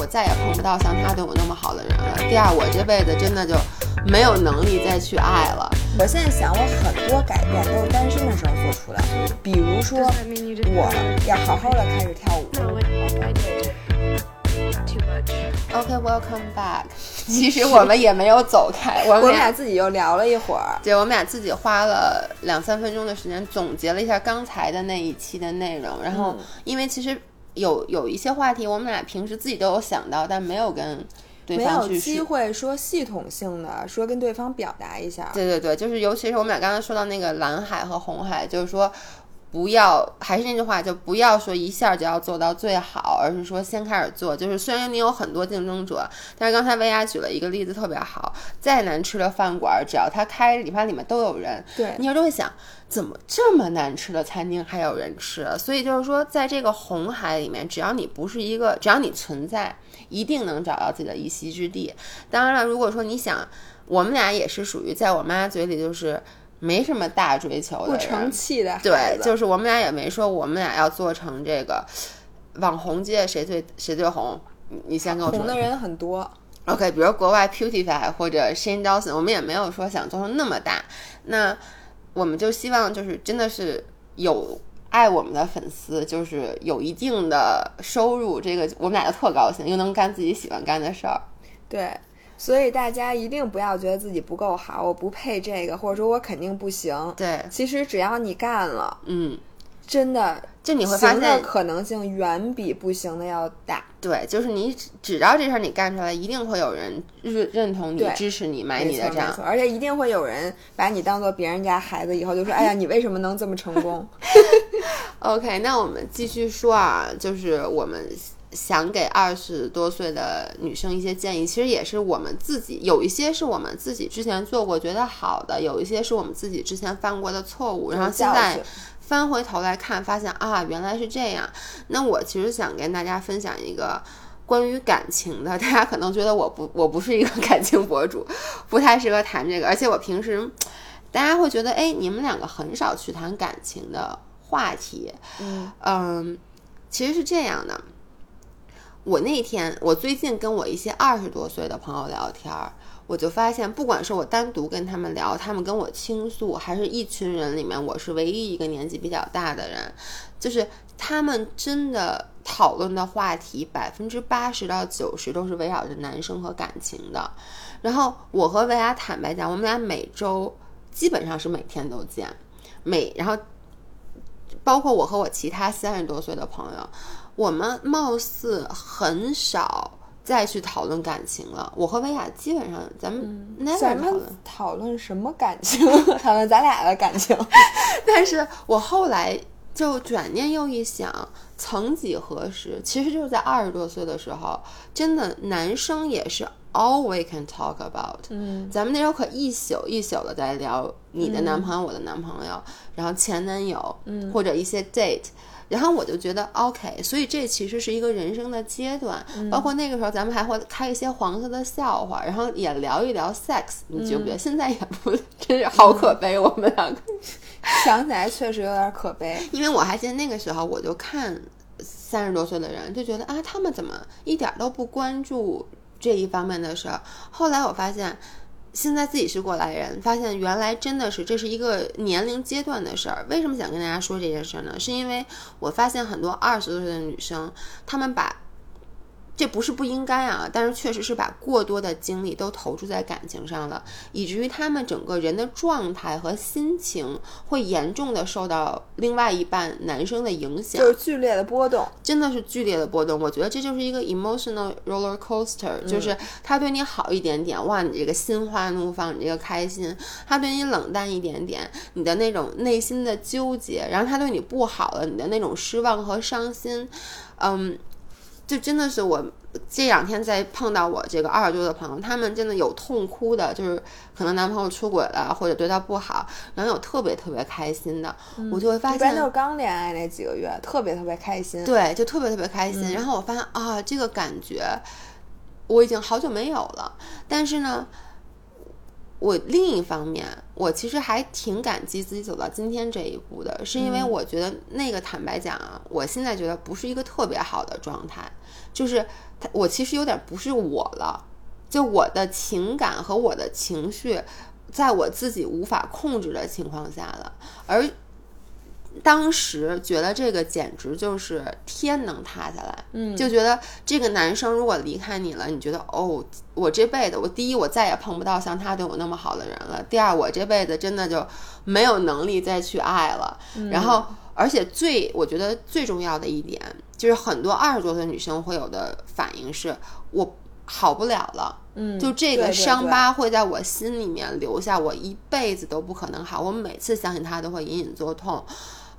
我再也碰不到像他对我那么好的人了。第二，我这辈子真的就没有能力再去爱了。我现在想，我很多改变都是单身的时候做出来的，比如说我要好好的开始跳舞。OK，welcome、back。其实我们也没有走开，我我们们俩俩自己又聊了一会儿，对，我们俩自己花了两三分钟的时间总结了一下刚才的那一期的内容，然后嗯因为其实有有一些话题我们俩平时自己都有想到，但没有跟对没有方去说。机会说系统性的说跟对方表达一下。对对对，就是尤其是我们俩刚才说到那个蓝海和红海，就是说。不要，还是那句话，就不要说一下就要做到最好，而是说先开始做。就是虽然你有很多竞争者，但是刚才薇娅举了一个例子特别好，再难吃的饭馆，只要他开，里边里面都有人，对你就会想，怎么这么难吃的餐厅还有人吃？所以就是说，在这个红海里面，只要你不是一个，只要你存在，一定能找到自己的一席之地。当然了，如果说你想，我们俩也是属于在我妈嘴里就是没什么大追求的不，成器的对，就是我们俩也没说我们俩要做成这个网红界谁最谁最红。你你先跟我说红的人很多。OK，比如国外 Pewdiepie 或者 Shane Dawson，我们也没有说想做成那么大。那我们就希望就是真的是有爱我们的粉丝，就是有一定的收入，这个我们俩就特高兴，又能干自己喜欢干的事儿。对，所以大家一定不要觉得自己不够好，我不配这个，或者说我肯定不行。对，其实只要你干了，嗯，真的就你会发现，可能性远比不行的要大。对，就是你只只要这事儿你干出来，一定会有人认认同你、支持你、买你的账。而且一定会有人把你当做别人家孩子，以后就说：“哎呀，你为什么能这么成功 OK，那我们继续说啊，就是我们想给二十多岁的女生一些建议，其实也是我们自己有一些是我们自己之前做过觉得好的，有一些是我们自己之前犯过的错误，然后现在翻回头来看，发现啊原来是这样。那我其实想跟大家分享一个。关于感情的，大家可能觉得我不我不是一个 感情博主，不太适合谈这个，而且我平时大家会觉得，哎，你们两个很少去谈感情的话题，？”嗯嗯，其实是这样的。我那天，我最近跟我一些二十多岁的朋友聊天儿，我就发现，不管是我单独跟他们聊，他们跟我倾诉，还是一群人里面我是唯一一个年纪比较大的人，就是他们真的讨论的话题百分之八十到九十都是围绕着男生和感情的。然后我和维亚坦白讲，我们俩每周基本上是每天都见，每然后包括我和我其他三十多岁的朋友，我们貌似很少再去讨论感情了。我和维亚基本上咱们 never 讨论，讨论什么感情？讨论咱俩的感情。但是我后来就转念又一想，曾几何时，其实就是在二十多岁的时候，真的男生也是 all we can talk about。嗯，咱们那时候可一宿一宿的在聊你的男朋友、我的男朋友，然后前男友，嗯或者一些 date。然后我就觉得 OK，所以这其实是一个人生的阶段，包括那个时候咱们还会开一些黄色的笑话，然后也聊一聊 sex，你觉不觉得？现在也不真是好可悲，我们两个。想起来确实有点可悲。因为我还记得那个时候，我就看三十多岁的人，就觉得啊，他们怎么一点都不关注这一方面的事儿。后来我发现，现在自己是过来人，发现原来真的是这是一个年龄阶段的事儿。为什么想跟大家说这件事儿呢？是因为我发现很多二十多岁的女生，她们把这不是不应该啊，但是确实是把过多的精力都投注在感情上了，以至于他们整个人的状态和心情会严重的受到另外一半男生的影响，就是剧烈的波动，真的是剧烈的波动。我觉得这就是一个 emotional roller coaster，、就是他对你好一点点，哇，你这个心花怒放，你这个开心；他对你冷淡一点点，你的那种内心的纠结；然后他对你不好了，你的那种失望和伤心，嗯。就真的是我这两天在碰到我这个二十多的朋友，他们真的有痛哭的，就是可能男朋友出轨了，或者对她不好，然后有特别特别开心的，我就会发现一般都是刚恋爱那几个月，特别特别开心。对，就特别特别开心。然后我发现啊，这个感觉我已经好久没有了。但是呢，我另一方面，我其实还挺感激自己走到今天这一步的，是因为我觉得那个坦白讲啊，我现在觉得不是一个特别好的状态，就是我其实有点不是我了，就我的情感和我的情绪，在我自己无法控制的情况下了，而。当时觉得这个简直就是天能塌下来，嗯，就觉得这个男生如果离开你了，你觉得哦，我这辈子我第一我再也碰不到像他对我那么好的人了，第二我这辈子真的就没有能力再去爱了。然后，而且最我觉得最重要的一点就是很多二十多岁女生会有的反应是我好不了了。嗯，就这个伤疤会在我心里面留下，我一辈子都不可能好。我每次想起他都会隐隐作痛。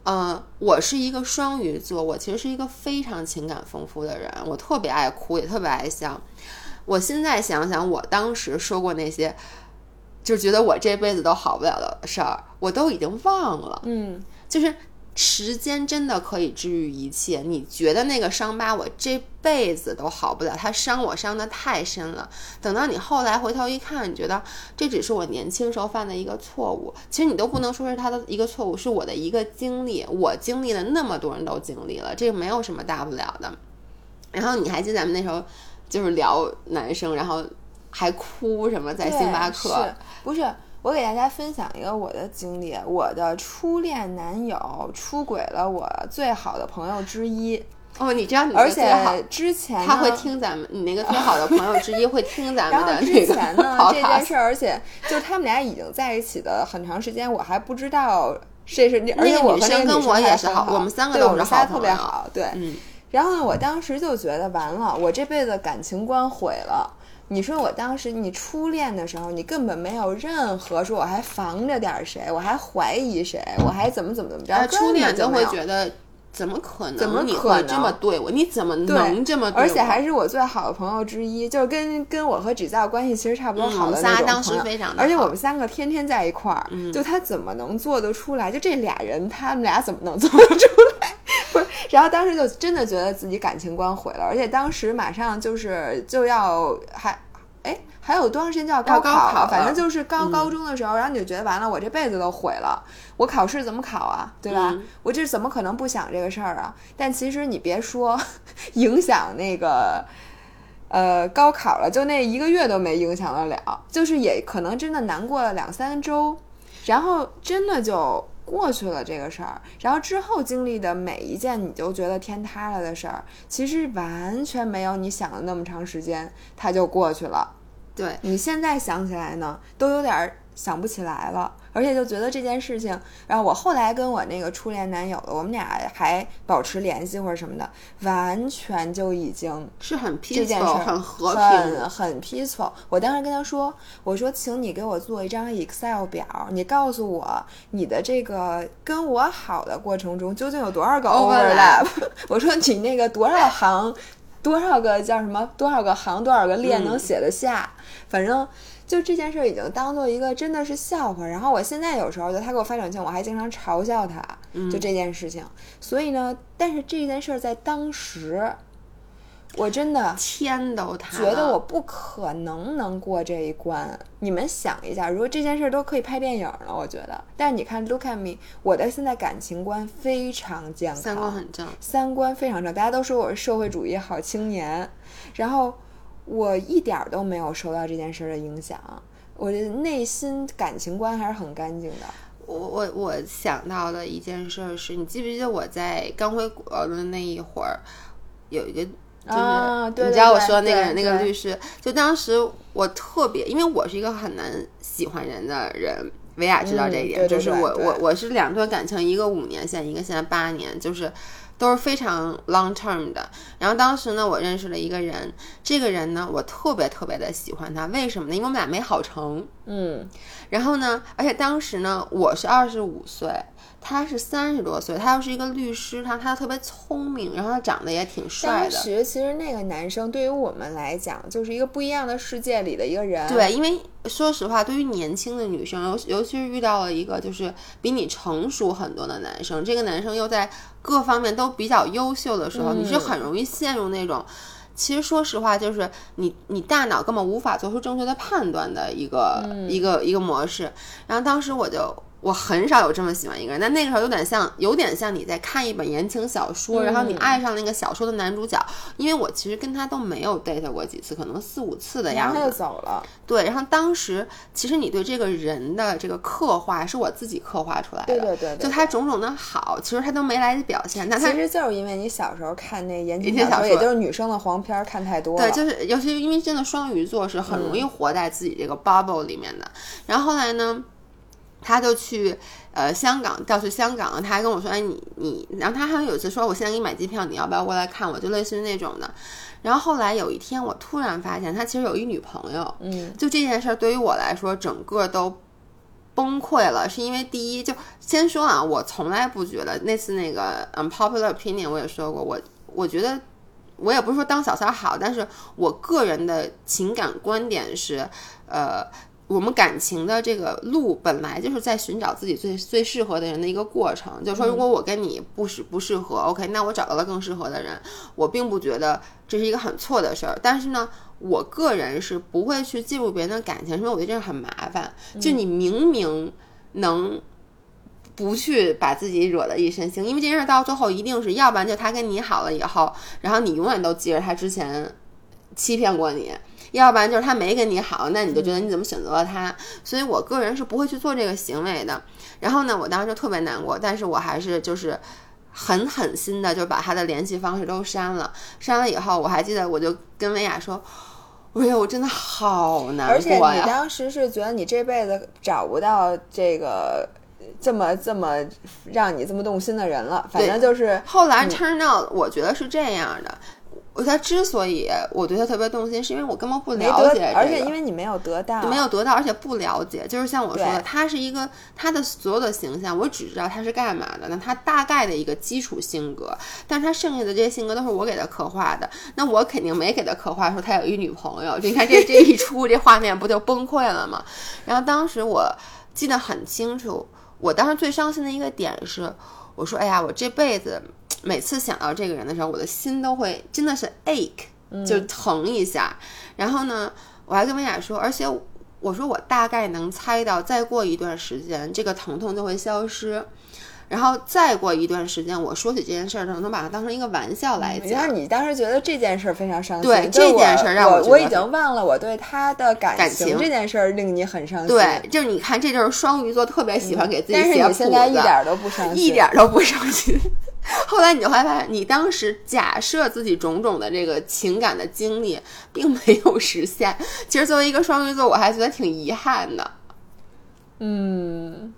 嗯，我是一个双鱼座，我其实是一个非常情感丰富的人，我特别爱哭，也特别爱笑。我现在想想，我当时说过那些，就觉得我这辈子都好不了的事儿，我都已经忘了。嗯，就是。时间真的可以治愈一切。你觉得那个伤疤，我这辈子都好不了，它伤我伤的太深了。等到你后来回头一看，你觉得这只是我年轻时候犯的一个错误。其实你都不能说是他的一个错误，是我的一个经历。我经历了那么多人都经历了，这个没有什么大不了的。然后你还记得咱们那时候就是聊男生，然后还哭什么在星巴克？不是。我给大家分享一个我的经历，我的初恋男友出轨了我最好的朋友之一。哦，你知道，而且之前他会听咱们，你那个最好的朋友之一 会听咱们的之前呢，这件事儿，而且就是他们俩已经在一起的很长时间，我还不知道这是，而且我女生跟我也是好，我们三个都是好特别好，对。嗯。然后呢，我当时就觉得完了，我这辈子感情观毁了。你说我当时你初恋的时候，你根本没有任何说我还防着点谁，我还怀疑谁，我还怎么怎么怎么着？初恋就会觉得怎么可能？怎么可能这么对我？你怎么能这么？而且还是我最好的朋友之一，就是跟跟我和纸造关系其实差不多好的那种朋友。而且我们三个天天在一块儿，就他怎么能做得出来？就这俩人，他们俩怎么能做得出来？然后当时就真的觉得自己感情观毁了，而且当时马上就是就要还。还有多长时间就要高考了？反正就是高高中的时候，然后你就觉得完了，我这辈子都毁了。我考试怎么考啊？对吧？我这怎么可能不想这个事儿啊？但其实你别说，影响那个呃高考了，就那一个月都没影响得了，就是也可能真的难过了两三周，然后真的就过去了这个事儿。然后之后经历的每一件你就觉得天塌了的事儿，其实完全没有你想的那么长时间，它就过去了。对你现在想起来呢，都有点想不起来了，而且就觉得这件事情。然后我后来跟我那个初恋男友，我们俩还保持联系或者什么的，完全就已经是很这件事很和平，很很 peaceful。我当时跟他说：“我说，请你给我做一张 Excel 表，你告诉我你的这个跟我好的过程中究竟有多少个 overlap。我说你那个多少行。”多少个叫什么？多少个行？多少个列能写得下？反正就这件事已经当做一个真的是笑话。然后我现在有时候就他给我发短信，我还经常嘲笑他，就这件事情。所以呢，但是这件事在当时。我真的天都塌，觉得我不可能能过这一关。你们想一下，如果这件事都可以拍电影了，我觉得。但是你看，Look at me，我的现在感情观非常健康，三观很正，三观非常正。大家都说我是社会主义好青年，然后我一点都没有受到这件事的影响，我的内心感情观还是很干净的。我我我想到的一件事是，你记不记得我在刚回国的那一会儿，有一个。就是你知道我说那个那个律师，就当时我特别，因为我是一个很难喜欢人的人，维亚知道这一点，就是我我我是两段感情，一个五年线，一个现在八年，就是都是非常 long term 的。然后当时呢，我认识了一个人，这个人呢，我特别特别的喜欢他，为什么呢？因为我们俩没好成，嗯，然后呢，而且当时呢，我是二十五岁。他是三十多岁，他又是一个律师，他他特别聪明，然后他长得也挺帅的。当时其实那个男生对于我们来讲，就是一个不一样的世界里的一个人。对，因为说实话，对于年轻的女生，尤尤其是遇到了一个就是比你成熟很多的男生，这个男生又在各方面都比较优秀的时候，你是很容易陷入那种。其实说实话，就是你你大脑根本无法做出正确的判断的一个、一个一个模式。然后当时我就。我很少有这么喜欢一个人，但那个时候有点像，有点像你在看一本言情小说，然后你爱上那个小说的男主角。因为我其实跟他都没有 date 过几次，可能四五次的样子。然后他就走了。对，然后当时其实你对这个人的这个刻画是我自己刻画出来的，对对对对就他种种的好，其实他都没来表现。那他其实就是因为你小时候看那言情小说也就是女生的黄片儿看太多了。对，就是尤其是因为真的双鱼座是很容易活在自己这个 bubble 里面的。然后后来呢，他就去呃香港调去香港了，他还跟我说，哎你你，然后他好像有一次说，我现在给你买机票，你要不要过来看我？就类似于那种的。然后后来有一天，我突然发现他其实有一女朋友，嗯，就这件事儿对于我来说，整个都。崩溃了，是因为第一，就先说啊，我从来不觉得那次那个嗯 popular opinion 我也说过，我我觉得我也不是说当小三儿好，但是我个人的情感观点是，呃，我们感情的这个路本来就是在寻找自己最最适合的人的一个过程。就是说，如果我跟你不适不适合，OK，那我找到了更适合的人，我并不觉得这是一个很错的事儿。但是呢，我个人是不会去介入别人的感情，因为我觉得这样很麻烦。就你明明能。不去把自己惹得一身腥，因为这件事到最后一定是要不然就他跟你好了以后，然后你永远都记着他之前欺骗过你，要不然就是他没跟你好，那你就觉得你怎么选择了他。所以我个人是不会去做这个行为的。然后呢，我当时就特别难过，但是我还是就是很狠心的就把他的联系方式都删了。删了以后，我还记得我就跟薇娅说。哎呀，我真的好难过呀！而且你当时是觉得你这辈子找不到这个这么这么让你这么动心的人了，反正就是后来 turn out，我觉得是这样的。我他之所以我对他特别动心，是因为我根本不了解、这个，而且因为你没有得到，没有得到，而且不了解。就是像我说的，他是一个他的所有的形象，我只知道他是干嘛的，那他大概的一个基础性格，但是他剩下的这些性格都是我给他刻画的。那我肯定没给他刻画说他有一女朋友，你看这这一出，这画面不就崩溃了吗？然后当时我记得很清楚，我当时最伤心的一个点是，我说：“哎呀，我这辈子每次想到这个人的时候，我的心都会真的是 ache，就疼一下。然后呢，我还跟薇娅说，而且我说我大概能猜到，再过一段时间，这个疼痛就会消失。然后再过一段时间，我说起这件事儿的时候，能把它当成一个玩笑来然讲后。你当时觉得这件事儿非常伤心，对这件事儿让我我我已经忘了我对他的感感情这件事儿令你很伤心。对，就是你看，这就是双鱼座特别喜欢给自己写谱子。但是你现在一点儿都不伤心，一点儿都不伤心。后来你就会发现，你当时假设自己种种的这个情感的经历并没有实现。其实作为一个双鱼座，我还觉得挺遗憾的，嗯，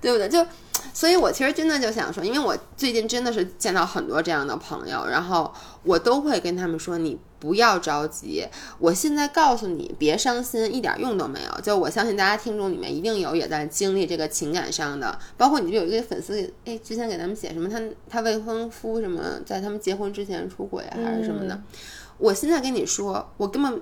对不对？就，所以我其实真的就想说，因为我最近真的是见到很多这样的朋友，然后我都会跟他们说，你不要着急。我现在告诉你，别伤心，一点用都没有。就我相信大家听众里面一定有也在经历这个情感上的，包括你就有一个粉丝，哎，之前给他们写什么，他他未婚夫什么，在他们结婚之前出轨啊，还是什么的。我现在跟你说，我根本。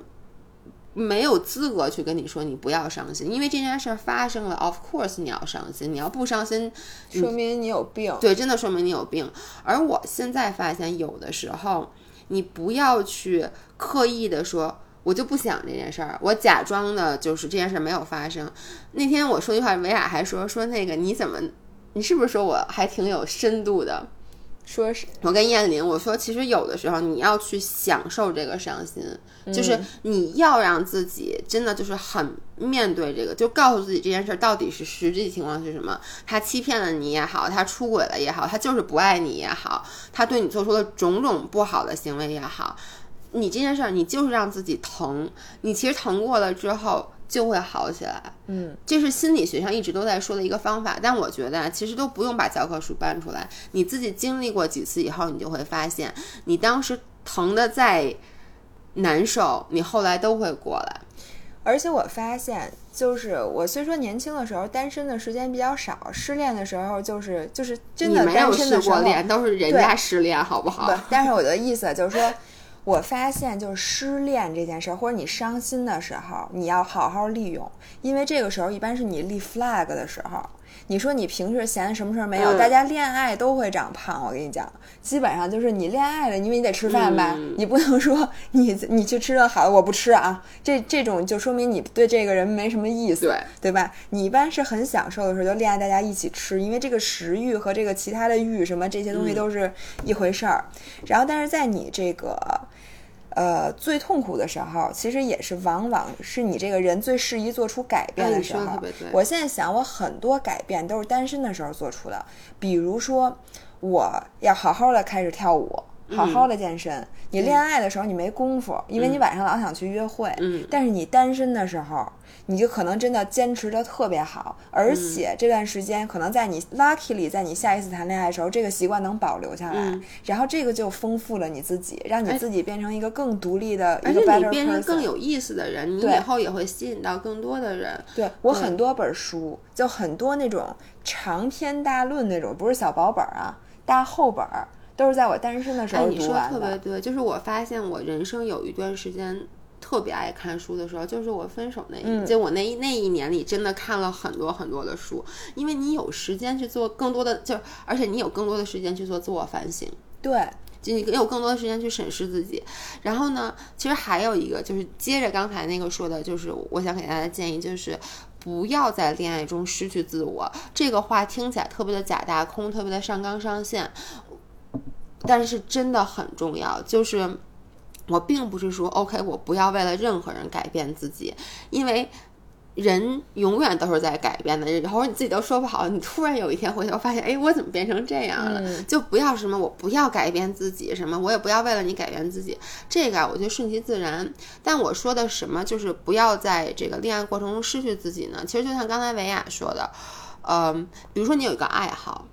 没有资格去跟你说你不要伤心，因为这件事儿发生了，of course 你要伤心，你要不伤心，说明你有病。对，真的说明你有病。而我现在发现，有的时候你不要去刻意的说，我就不想这件事儿，我假装的就是这件事儿没有发生。那天我说句话，维亚还说说那个你怎么，你是不是说我还挺有深度的？说是我跟燕玲我说，其实有的时候你要去享受这个伤心，就是你要让自己真的就是很面对这个，就告诉自己这件事儿到底是实际情况是什么。他欺骗了你也好，他出轨了也好，他就是不爱你也好，他对你做出的种种不好的行为也好，你这件事儿你就是让自己疼，你其实疼过了之后。就会好起来，嗯，这是心理学上一直都在说的一个方法。但我觉得啊，其实都不用把教科书搬出来，你自己经历过几次以后，你就会发现，你当时疼的再难受，你后来都会过来。而且我发现，就是我虽说年轻的时候单身的时间比较少，失恋的时候就是就是真的没有单身的时候失过，恋，都是人家失恋，好不好不？，但是我的意思就是说，我发现就是失恋这件事儿，或者你伤心的时候，你要好好利用，因为这个时候一般是你立 flag 的时候。你说你平时闲什么事儿没有？嗯大家恋爱都会长胖，我跟你讲，基本上就是你恋爱了，因为你得吃饭吧，嗯你不能说你你去吃顿好的，我不吃啊，这这种就说明你对这个人没什么意思，对对吧？你一般是很享受的时候，就恋爱大家一起吃，因为这个食欲和这个其他的欲什么这些东西嗯都是一回事儿。然后，但是在你这个。呃，最痛苦的时候，其实也是往往是你这个人最适宜做出改变的时候。我现在想，我很多改变都是单身的时候做出的，比如说，我要好好的开始跳舞，好好的健身。你恋爱的时候你没功夫，因为你晚上老想去约会。嗯但是你单身的时候，你就可能真的坚持的特别好，而且这段时间可能在你 lucky 里在你下一次谈恋爱的时候，这个习惯能保留下来，嗯然后这个就丰富了你自己，让你哎自己变成一个更独立的一而个且你 better 变成更有意思的人，你对以后也会吸引到更多的人。对我很多本书，就很多那种长篇大论那种，不是小薄本儿啊，大厚本儿，都是在我单身的时哎，候你说读完的。特别对，就是我发现我人生有一段时间特别爱看书的时候，就是我分手那一，嗯就我那一那一年里，真的看了很多很多的书，因为你有时间去做更多的，就而且你有更多的时间去做自我反省。对，就你有更多的时间去审视自己。然后呢，其实还有一个就是接着刚才那个说的，就是我想给大家建议就是。不要在恋爱中失去自我，这个话听起来特别的假大空，特别的上纲上线，但是真的很重要。就是我并不是说 OK，我不要为了任何人改变自己，因为人永远都是在改变的，然后你自己都说不好，你突然有一天回头发现，哎，我怎么变成这样了？嗯就不要什么我不要改变自己，什么我也不要为了你改变自己，这个啊，我觉得顺其自然。但我说的什么，就是不要在这个恋爱过程中失去自己呢？其实就像刚才维亚说的，嗯、比如说你有一个爱好。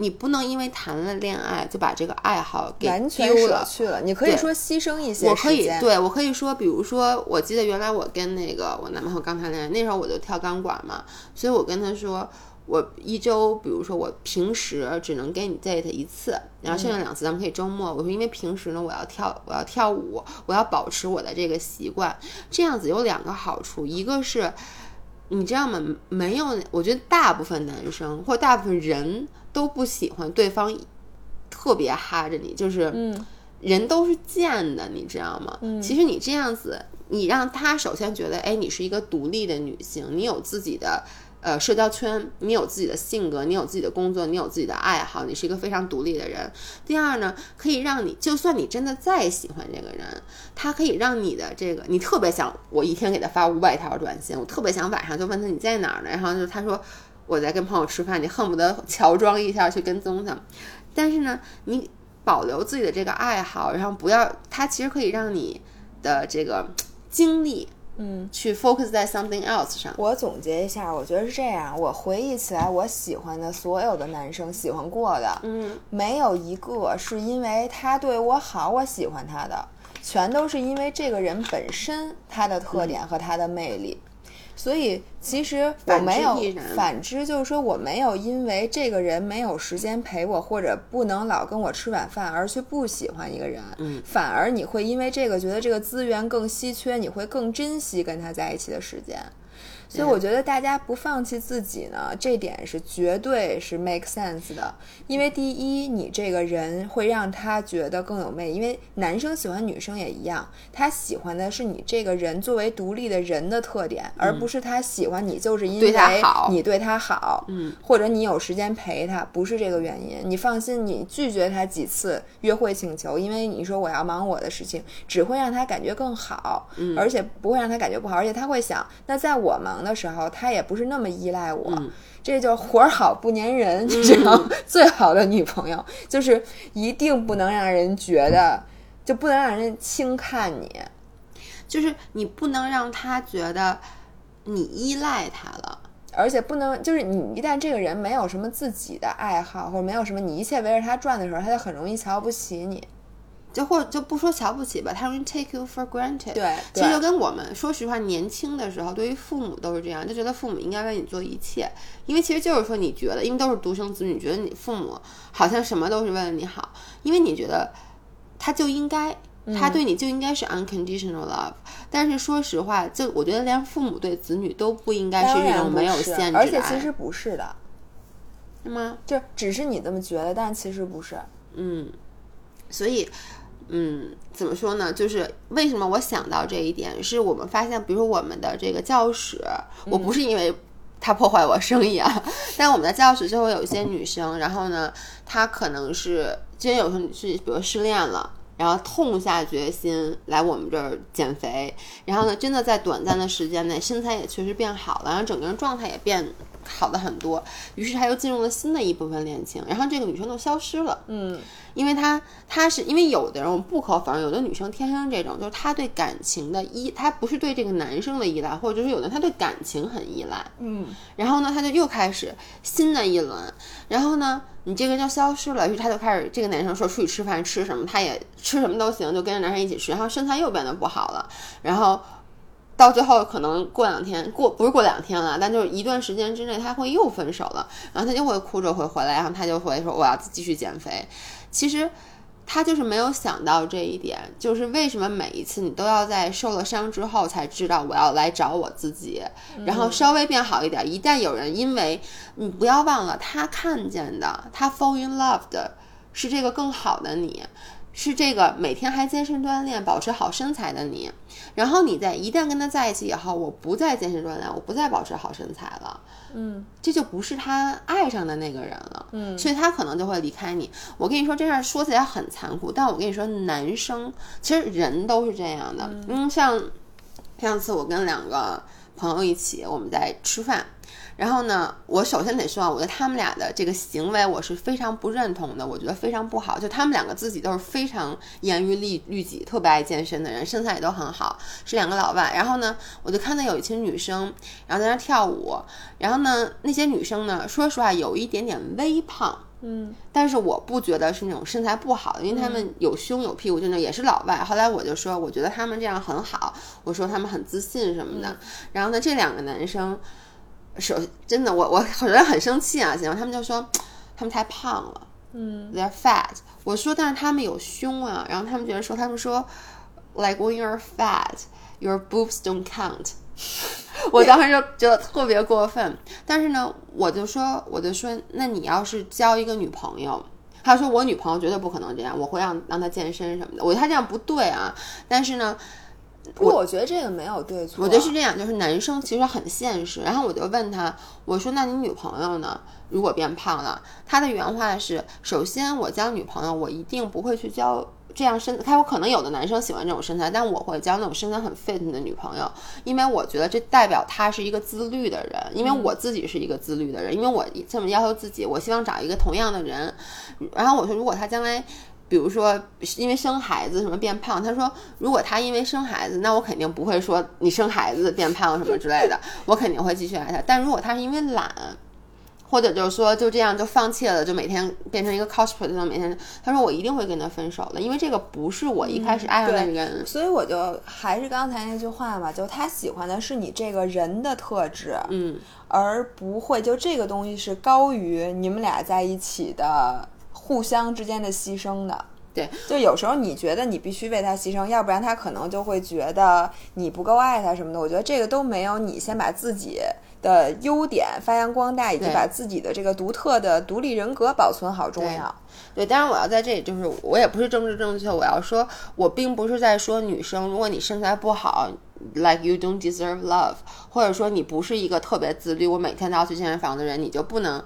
你不能因为谈了恋爱就把这个爱好给丢了，舍去了。你可以说牺牲一些我可以，对我可以说，比如说，我记得原来我跟那个我男朋友刚谈恋爱，那时候我就跳钢管嘛，所以我跟他说，我一周，比如说我平时只能跟你 date 一次，然后剩下两次咱们可以周末。我说因为平时呢，我要跳，我要跳舞，我要保持我的这个习惯，这样子有两个好处，一个是。你知道吗？没有，我觉得大部分男生或大部分人都不喜欢对方特别哈着你，就是嗯，人都是贱的，你知道吗？其实你这样子，你让他首先觉得，哎，你是一个独立的女性，你有自己的呃社交圈，你有自己的性格，你有自己的工作，你有自己的爱好，你是一个非常独立的人。第二呢，可以让你，就算你真的再喜欢这个人，他可以让你的这个，你特别想，我一天给他发五百条短信，我特别想晚上就问他你在哪儿呢，然后就他说我在跟朋友吃饭，你恨不得乔装一下去跟踪他。但是呢，你保留自己的这个爱好，然后不要，它其实可以让你的这个精力，嗯，去 focus 在 something else 上。我总结一下，我觉得是这样。我回忆起来，我喜欢的所有的男生，喜欢过的，嗯，没有一个是因为他对我好，我喜欢他的，全都是因为这个人本身他的特点和他的魅力。所以其实我没有反之，就是说我没有因为这个人没有时间陪我，或者不能老跟我吃晚饭而去不喜欢一个人。嗯，反而你会因为这个觉得这个资源更稀缺，你会更珍惜跟他在一起的时间。所以我觉得大家不放弃自己呢，这点是绝对是 make sense 的。因为第一，你这个人会让他觉得更有魅力，因为男生喜欢女生也一样，他喜欢的是你这个人作为独立的人的特点，而不是他喜欢你就是因为你对他好，嗯，或者你有时间陪他，不是这个原因。你放心，你拒绝他几次约会请求，因为你说我要忙我的事情，只会让他感觉更好，嗯。而且不会让他感觉不好，而且他会想，那在我忙的时候，他也不是那么依赖我。嗯这就是活儿好不粘人，你知道？最好的女朋友就是一定不能让人觉得，就不能让人轻看你。就是你不能让他觉得你依赖他了。而且不能，就是你一旦这个人没有什么自己的爱好，或者没有什么你一切围着他转的时候，他就很容易瞧不起你。就或者就不说瞧不起吧，他容易 take you for granted。对其实就跟我们说实话，年轻的时候对于父母都是这样，就觉得父母应该为你做一切，因为其实就是说你觉得，因为都是独生子女，你觉得你父母好像什么都是为了你好，因为你觉得他就应该。他对你就应该是 unconditional love，、但是说实话，就我觉得连父母对子女都不应该是这种没有限制的。而且其实不是的。是吗？就只是你这么觉得，但其实不是。嗯，所以，嗯，怎么说呢？就是为什么我想到这一点，是我们发现，比如说我们的这个教室，我不是因为它破坏我生意啊，但我们的教室就会有一些女生，然后呢，她可能是今天有时候是比如失恋了。然后痛下决心来我们这儿减肥，然后呢，真的在短暂的时间内身材也确实变好了，然后整个人状态也变好了很多。于是他又进入了新的一部分恋情，然后这个女生就消失了。嗯，因为她她是因为有的人我们不可否认，有的女生天生这种，就是她对感情的依，她不是对这个男生的依赖，或者是有的她对感情很依赖。嗯，然后呢，她就又开始新的一轮，然后呢。你这个人就消失了，于是他就开始这个男生说出去吃饭吃什么，他也吃什么都行，就跟着男生一起吃，然后身材又变得不好了，然后到最后可能过两天过不是过两天了，但就是一段时间之内他会又分手了，然后他就会哭着会回来，然后他就会说我要继续减肥，其实。他就是没有想到这一点，就是为什么每一次你都要在受了伤之后才知道我要来找我自己，然后稍微变好一点。一旦有人因为你不要忘了，他看见的，他 fall in love 的是这个更好的你。是这个每天还健身锻炼、保持好身材的你，然后你在一旦跟他在一起以后，我不再健身锻炼，我不再保持好身材了，嗯，这就不是他爱上的那个人了，嗯，所以他可能就会离开你。我跟你说这事儿说起来很残酷，但我跟你说，男生其实人都是这样的，嗯，像上次我跟两个朋友一起，我们在吃饭。然后呢，我首先得说啊，我觉得他们俩的这个行为我是非常不认同的，我觉得非常不好。就他们两个自己都是非常严于律律己、特别爱健身的人，身材也都很好，是两个老外。然后呢，我就看到有一群女生，然后在那跳舞。然后呢，那些女生呢，说实话有一点点微胖，嗯，但是我不觉得是那种身材不好的，因为他们有胸有屁股，就那也是老外。后来我就说，我觉得他们这样很好，我说他们很自信什么的。然后呢，这两个男生。首真的，我我觉得很生气啊！然后，他们就说他们太胖了，嗯，they're fat。我说，但是他们有胸啊。然后他们觉得说，他们说，like when you're fat, your boobs don't count。我当时就觉得特别过分。但是呢，我就说，我就说，那你要是交一个女朋友，他说我女朋友绝对不可能这样，我会让让她健身什么的。我觉得他这样不对啊。但是呢。不，我觉得这个没有对错。我觉得是这样，就是男生其实很现实。然后我就问他，我说：“那你女朋友呢？如果变胖了？”他的原话是：“首先，我交女朋友，我一定不会去交这样身。他有可能有的男生喜欢这种身材，但我会交那种身材很 fit 的女朋友，因为我觉得这代表他是一个自律的人。因为我自己是一个自律的人，因为我这么要求自己，我希望找一个同样的人。然后我说，如果他将来……比如说，因为生孩子什么变胖，他说如果他因为生孩子，那我肯定不会说你生孩子变胖什么之类的，我肯定会继续爱他。但如果他是因为懒，或者就是说就这样就放弃了，就每天变成一个 cosplay，每天他说我一定会跟他分手的，因为这个不是我一开始爱上的人。所以我就还是刚才那句话嘛，就他喜欢的是你这个人的特质，嗯，而不会就这个东西是高于你们俩在一起的。互相之间的牺牲的，对，就有时候你觉得你必须为他牺牲，要不然他可能就会觉得你不够爱他什么的。我觉得这个都没有你先把自己的优点发扬光大，以及把自己的这个独特的独立人格保存好重要。对，当然我要在这里，就是我也不是政治正确，我要说，我并不是在说女生，如果你身材不好，like you don't deserve love，或者说你不是一个特别自律，我每天都要去健身房的人，你就不能。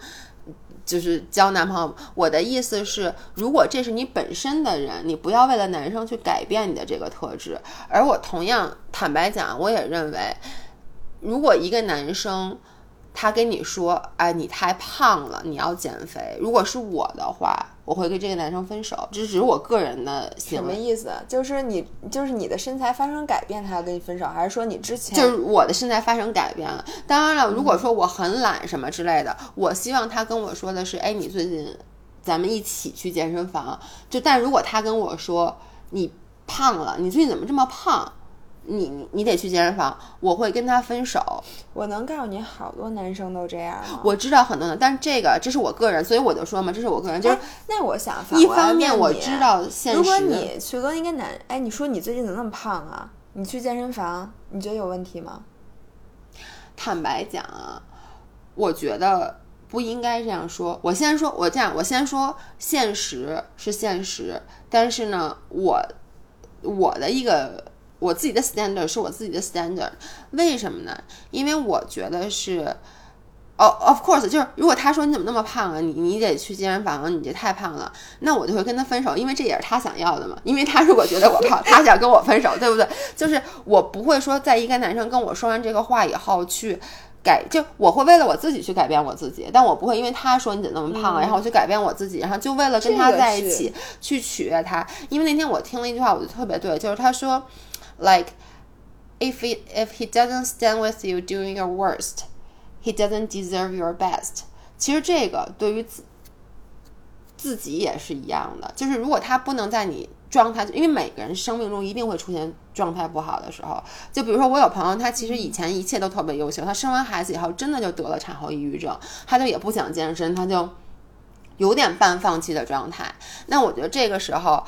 就是交男朋友，我的意思是，如果这是你本身的人，你不要为了男生去改变你的这个特质。而我同样坦白讲，我也认为，如果一个男生。他跟你说：“哎，你太胖了，你要减肥。”如果是我的话，我会跟这个男生分手。这只是我个人的什么意思？就是你，就是你的身材发生改变，他要跟你分手，还是说你之前就是我的身材发生改变了？当然了，如果说我很懒什么之类的，我希望他跟我说的是：“哎，你最近咱们一起去健身房。”就但如果他跟我说：“你胖了，你最近怎么这么胖？”你你你得去健身房，我会跟他分手。我能告诉你，好多男生都这样。我知道很多的，但是这个这是我个人，所以我就说嘛，这是我个人。就是那我想，一方面我知道现实。如果你去跟一个男，哎，你说你最近怎么那么胖啊？你去健身房，你觉得有问题吗？坦白讲啊，我觉得不应该这样说。我先说，我这样，我先说，现实是现实，但是呢，我我的一个我自己的 standard 是我自己的 standard，为什么呢？因为我觉得是。哦，of course，就是如果他说你怎么那么胖啊，你你得去健身房，你这太胖了，那我就会跟他分手，因为这也是他想要的嘛。因为他如果觉得我胖，他想跟我分手，对不对？就是我不会说在一个男生跟我说完这个话以后去改，就我会为了我自己去改变我自己，但我不会因为他说你怎么那么胖啊，然后我去改变我自己，然后就为了跟他在一起去取悦他。因为那天我听了一句话，我就特别对，就是他说，like if it if he doesn't stand with you doing your worst。He doesn't deserve your best。其实这个对于自自己也是一样的，就是如果他不能在你状态，因为每个人生命中一定会出现状态不好的时候。就比如说我有朋友，他其实以前一切都特别优秀，他生完孩子以后真的就得了产后抑郁症，他就也不想健身，他就有点半放弃的状态。那我觉得这个时候。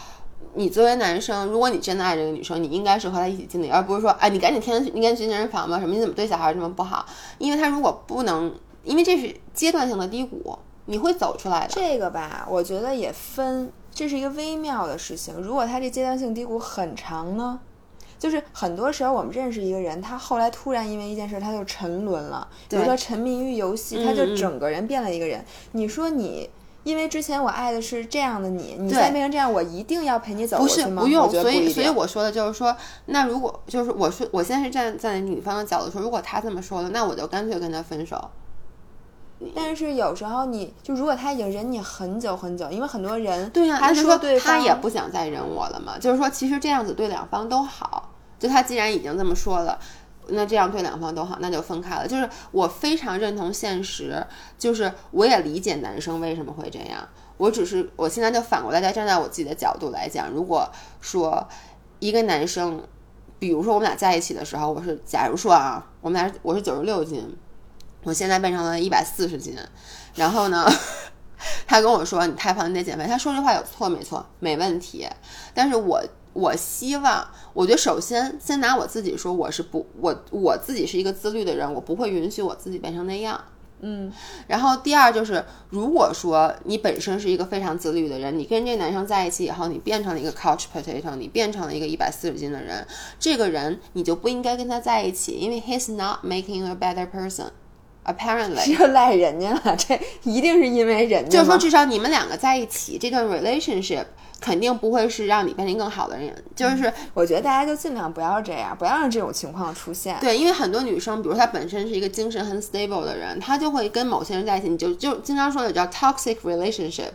你作为男生，如果你真的爱这个女生，你应该是和她一起经历，而不是说，哎，你赶紧天天去，你赶紧去健身房吧，什么？你怎么对小孩这么不好？因为他如果不能，因为这是阶段性的低谷，你会走出来的。这个吧，我觉得也分，这是一个微妙的事情。如果他这阶段性低谷很长呢，就是很多时候我们认识一个人，他后来突然因为一件事他就沉沦了，比如说沉迷于游戏，他就整个人变了一个人。你说你。因为之前我爱的是这样的你，你现在变成这样，我一定要陪你走过去吗？不用，所以所以我说的就是说，那如果就是我说，我现在是站在女方的角度说，如果他这么说了，那我就干脆跟他分手。但是有时候你就如果他已经忍你很久很久，因为很多人对呀，他说他也不想再忍我了嘛，就是说其实这样子对两方都好，就他既然已经这么说了。那这样对两方都好，那就分开了。就是我非常认同现实，就是我也理解男生为什么会这样。我只是我现在就反过来再站在我自己的角度来讲，如果说一个男生，比如说我们俩在一起的时候，我是假如说啊，我们俩我是九十六斤，我现在变成了一百四十斤，然后呢，他跟我说你太胖，你得减肥。他说这话有错没错？没问题，但是我。我希望，我觉得首先先拿我自己说，我是不，我我自己是一个自律的人，我不会允许我自己变成那样。嗯，然后第二就是，如果说你本身是一个非常自律的人，你跟这男生在一起以后，你变成了一个 couch potato，你变成了一个一百四十斤的人，这个人你就不应该跟他在一起，因为 he's not making a better person。Apparently，就赖人家了，这一定是因为人家。就是说，至少你们两个在一起，这段 relationship 肯定不会是让你变成更好的人。就是我觉得大家就尽量不要这样，不要让这种情况出现。对，因为很多女生，比如她本身是一个精神很 stable 的人，她就会跟某些人在一起，你就就经常说的叫 toxic relationship，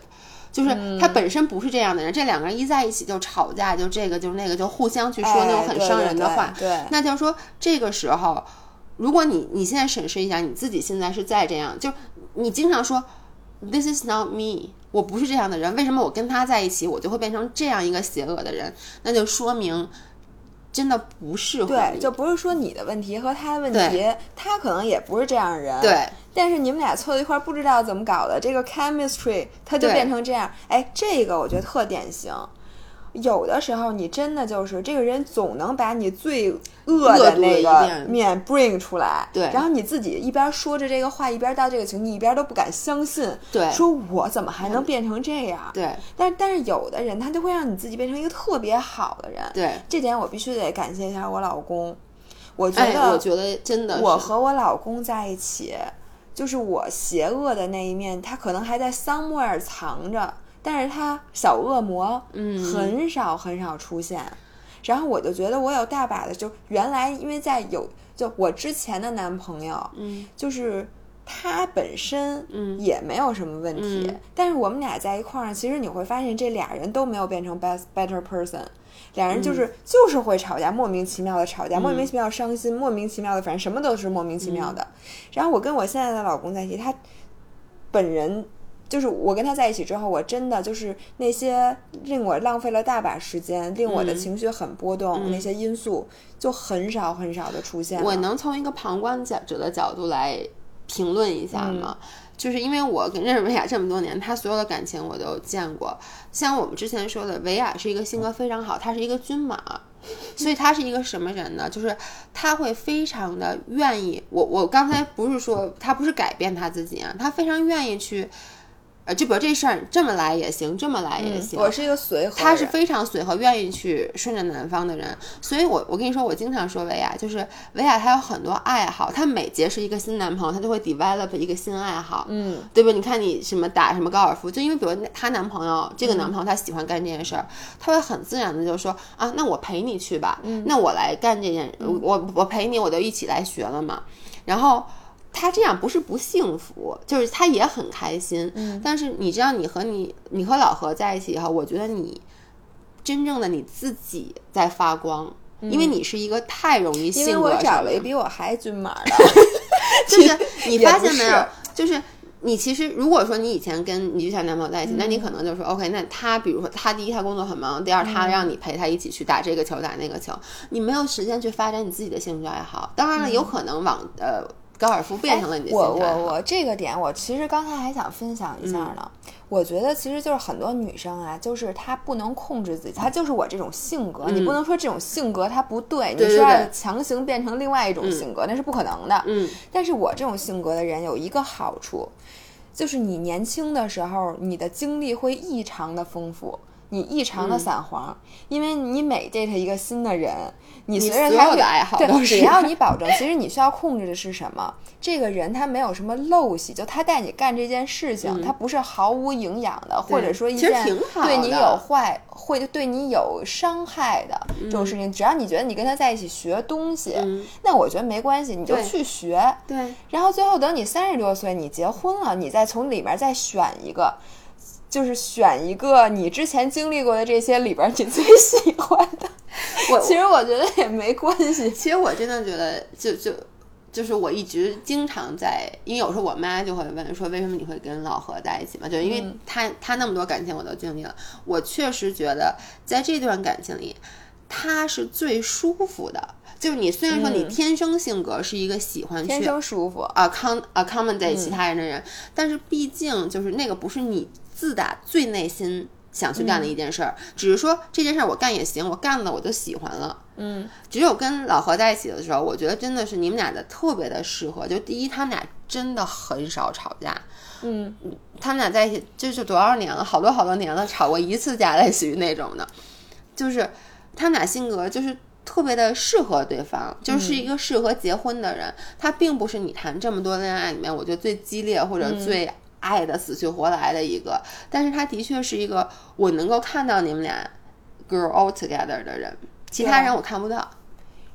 就是她本身不是这样的人，这两个人一在一起就吵架，就这个就那个，就互相去说那种很伤人的话。对，那就是说这个时候。如果你你现在审视一下你自己现在是在这样，就你经常说 This is not me，我不是这样的人，为什么我跟他在一起，我就会变成这样一个邪恶的人？那就说明真的不适合对，就不是说你的问题和他的问题，他可能也不是这样的人。对，但是你们俩凑一块儿，不知道怎么搞的，这个 chemistry 他就变成这样。哎，这个我觉得特典型。有的时候，你真的就是这个人，总能把你最恶的那个面 bring 出来。对，然后你自己一边说着这个话，一边到这个情，你一边都不敢相信。对，说我怎么还能变成这样？对，但但是有的人，他就会让你自己变成一个特别好的人。对，这点我必须得感谢一下我老公。我觉得，我觉得真的，我和我老公在一起，就是我邪恶的那一面，他可能还在 somewhere 藏着。但是他小恶魔，嗯，很少很少出现，然后我就觉得我有大把的，就原来因为在有就我之前的男朋友，嗯，就是他本身，嗯，也没有什么问题，但是我们俩在一块儿，其实你会发现这俩人都没有变成 best better person，俩人就是就是会吵架，莫名其妙的吵架，莫名其妙伤心，莫名其妙的，反正什么都是莫名其妙的。然后我跟我现在的老公在一起，他本人。就是我跟他在一起之后，我真的就是那些令我浪费了大把时间，令我的情绪很波动那些因素，就很少很少的出现。我能从一个旁观者的角度来评论一下吗？就是因为我跟认识维亚这么多年，他所有的感情我都见过。像我们之前说的，维亚是一个性格非常好，他是一个军马。所以他是一个什么人呢？就是他会非常的愿意。我我刚才不是说他不是改变他自己啊，他非常愿意去。呃，就比如这事儿这么来也行，这么来也行。我是一个随和，他是非常随和，愿意去顺着男方的人。所以，我我跟你说，我经常说维亚，就是维亚，她有很多爱好。她每结识一个新男朋友，她就会 develop 一个新爱好，嗯，对吧？你看你什么打什么高尔夫，就因为比如她男朋友这个男朋友他喜欢干这件事儿，他会很自然的就说啊，那我陪你去吧，嗯那我来干这件，我我陪你，我就一起来学了嘛，然后。他这样不是不幸福，就是他也很开心。嗯，但是你知道，你和你你和老何在一起以后，我觉得你真正的你自己在发光，因为你是一个太容易性格。因为我找了一个比我还均码的，就是你发现没有？就是你其实如果说你以前跟你就像男朋友在一起，那你可能就说 OK，那他比如说他第一他工作很忙，第二他让你陪他一起去打这个球打那个球，你没有时间去发展你自己的兴趣爱好。当然了，有可能往呃。高尔夫变成了你的我我我这个点，我其实刚才还想分享一下呢。我觉得其实就是很多女生啊，就是她不能控制自己，她就是我这种性格。你不能说这种性格她不对，你说要强行变成另外一种性格，那是不可能的。嗯。但是我这种性格的人有一个好处，就是你年轻的时候，你的经历会异常的丰富。你异常的散黄，因为你每 date 一个新的人，你随着他的爱好，对，只要你保证，其实你需要控制的是什么？这个人他没有什么陋习，就他带你干这件事情，他不是毫无营养的，或者说一件对你有坏，会对你有伤害的这种事情。只要你觉得你跟他在一起学东西，那我觉得没关系，你就去学。对，然后最后等你三十多岁，你结婚了，你再从里面再选一个。就是选一个你之前经历过的这些里边你最喜欢的。我其实我觉得也没关系。其实我真的觉得，就就就是我一直经常在，因为有时候我妈就会问说，为什么你会跟老何在一起嘛？就因为他他那么多感情我都经历了，我确实觉得在这段感情里，他是最舒服的。就是你虽然说你天生性格是一个喜欢天生舒服啊，com accommodate 其他人的人，但是毕竟就是那个不是你。自打最内心想去干的一件事儿，只是说这件事儿我干也行，我干了我就喜欢了。嗯，只有跟老何在一起的时候，我觉得真的是你们俩的特别的适合。就第一，他们俩真的很少吵架。嗯，他们俩在一起这就多少年了，好多好多年了，吵过一次架，类似于那种的。就是他们俩性格就是特别的适合对方，就是一个适合结婚的人。他并不是你谈这么多恋爱里面，我觉得最激烈或者最。爱的死去活来的一个，但是他的确是一个我能够看到你们俩 grow all together 的人，其他人我看不到。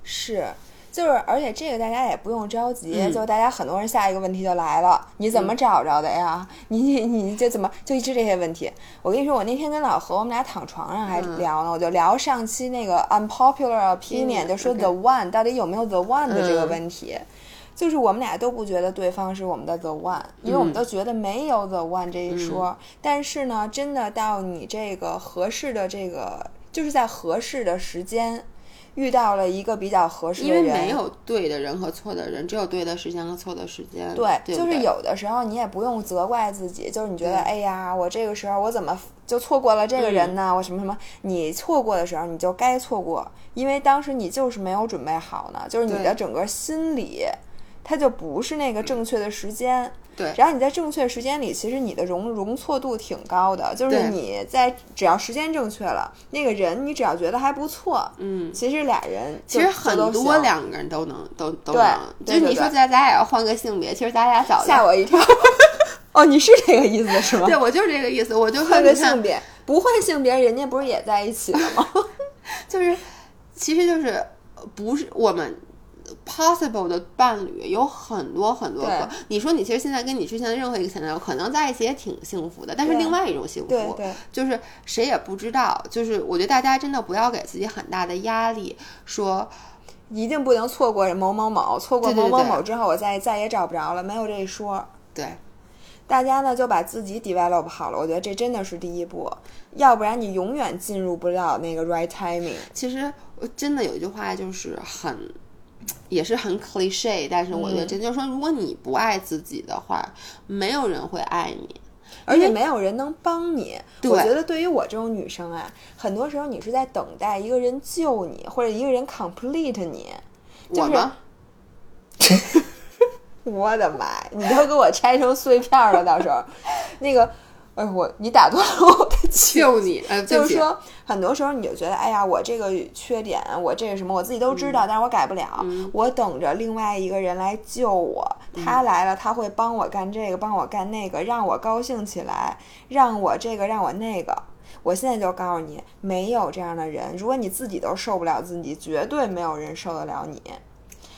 是，就是，而且这个大家也不用着急，就大家很多人下一个问题就来了，你怎么找着的呀？你你你这怎么就一直这些问题？我跟你说，我那天跟老何我们俩躺床上还聊呢，我就聊上期那个 unpopular opinion，就说 the one 到底有没有 the one 的这个问题。就是我们俩都不觉得对方是我们的 the one，因为我们都觉得没有 the one 这一说。但是呢，真的到你这个合适的这个，就是在合适的时间遇到了一个比较合适的人。因为没有对的人和错的人，只有对的时间和错的时间。对，就是有的时候你也不用责怪自己，就是你觉得哎呀，我这个时候我怎么就错过了这个人呢？我什么什么？你错过的时候你就该错过，因为当时你就是没有准备好呢，就是你的整个心理。它就不是那个正确的时间，对。只要你在正确时间里，其实你的容容错度挺高的，就是你在只要时间正确了，那个人你只要觉得还不错，嗯，其实俩人其实很多两个人都能都都能，就你说咱咱俩要换个性别，其实咱俩早吓我一跳。哦，你是这个意思是吗？对，我就是这个意思，我就换个性别，不换性别，人家不是也在一起了吗？就是，其实就是不是我们。Possible 的伴侣有很多很多个。你说你其实现在跟你之前的任何一个前男友可能在一起也挺幸福的，但是另外一种幸福，就是谁也不知道。就是我觉得大家真的不要给自己很大的压力，说一定不能错过某某某，错过某某某之后我再再也找不着了，没有这一说。对，大家呢就把自己 develop 好了，我觉得这真的是第一步，要不然你永远进入不了那个 right timing。其实真的有一句话就是很。也是很 cliche，但是我觉得这就是说，如果你不爱自己的话，没有人会爱你。而且没有人能帮你。我觉得对于我这种女生啊，很多时候你是在等待一个人救你，或者一个人 complete 你。就是我吗？我的妈呀！你都给我拆成碎片了，到时候，那个，哎，我你打断了我的。救你，就是说，很多时候你就觉得，哎呀，我这个缺点，我这个什么，我自己都知嗯道，但是我改不了。我等着另外一个人来救我，嗯他来了，他会帮我干这个，帮我干那个，让我高兴起来，让我这个，让我那个。我现在就告诉你，没有这样的人。如果你自己都受不了自己，绝对没有人受得了你。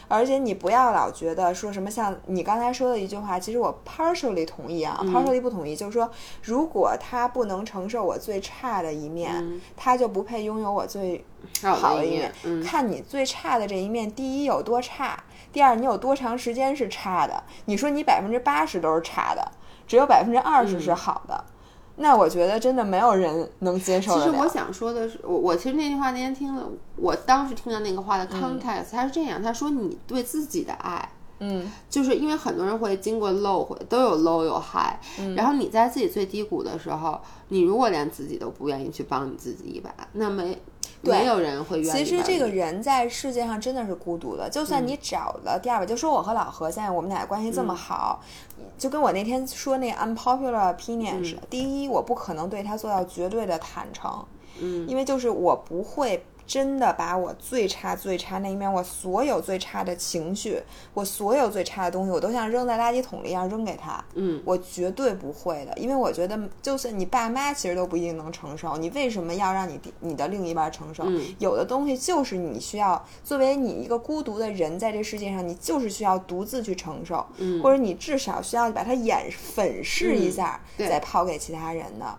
而且你不要老觉得说什么像你刚才说的一句话，其实我 partially 同意啊、p a r t i a l l y 不同意，就是说，如果他不能承受我最差的一面，他就不配拥有我最好好的一的面。嗯看你最差的这一面，第一有多差，第二你有多长时间是差的。你说你百分之八十都是差的，只有百分之二十嗯是好的，那我觉得真的没有人能接受。其实我想说的是，我我其实那句话那天听了，我当时听到那个话的 context，、他是这样，他说你对自己的爱，嗯就是因为很多人会经过 low，会都有 low 有 high，、然嗯后你在自己最低谷的时候，你如果连自己都不愿意去帮你自己一把，那没对没有人会愿意。其实这个人在世界上真的是孤独的，就算你找了第二位，就说我和老何现在我们俩关系这么好，就跟我那天说那 unpopular opinion 似的。第一，我不可能对他做到绝对的坦诚，嗯，因为就是我不会真的把我最差最差那一面，我所有最差的情绪，我所有最差的东西，我都像扔在垃圾桶里一样扔给他。嗯，我绝对不会的，因为我觉得，就算你爸妈其实都不一定能承受，你为什么要让你你的另一半承受？嗯有的东西就是你需要，作为你一个孤独的人，在这世界上，你就是需要独自去承受，嗯或者你至少需要把它掩粉饰一下，对再抛给其他人的。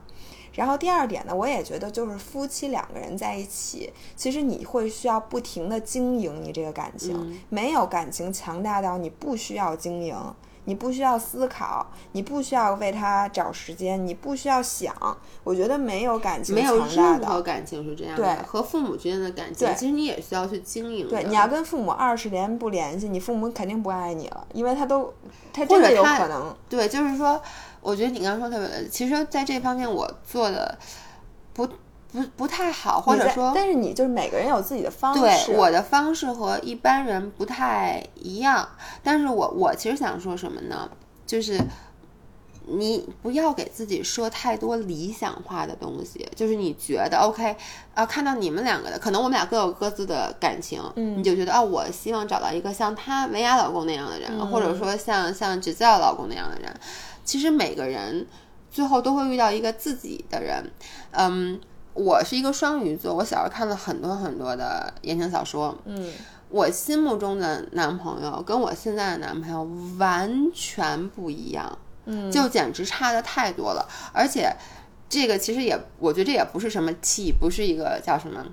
然后第二点呢，我也觉得就是夫妻两个人在一起，其实你会需要不停的经营你这个感情，嗯没有感情强大到你不需要经营，你不需要思考，你不需要为他找时间，你不需要想。我觉得没有感情没有强大任何的。感情是这样的，对和父母之间的感情，其实你也需要去经营。对，你要跟父母二十年不联系，你父母肯定不爱你了，因为他都，他真的有可能。对，就是说，我觉得你刚刚说特别对，其实在这方面我做的不不不太好，或者说，但是你就是每个人有自己的方对式。我的方式和一般人不太一样。但是我我其实想说什么呢？就是。你不要给自己说太多理想化的东西，就是你觉得 OK，啊，看到你们两个的，可能我们俩各有各自的感情，嗯。你就觉得啊，我希望找到一个像她维亚老公那样的人，或者说像像 Giselle 老公那样的人。其实每个人最后都会遇到一个自己的人，嗯，我是一个双鱼座，我小时候看了很多很多的言情小说，嗯，我心目中的男朋友跟我现在的男朋友完全不一样，嗯，就简直差的太多了。而且这个其实也，我觉得这也不是什么气不是一个叫什么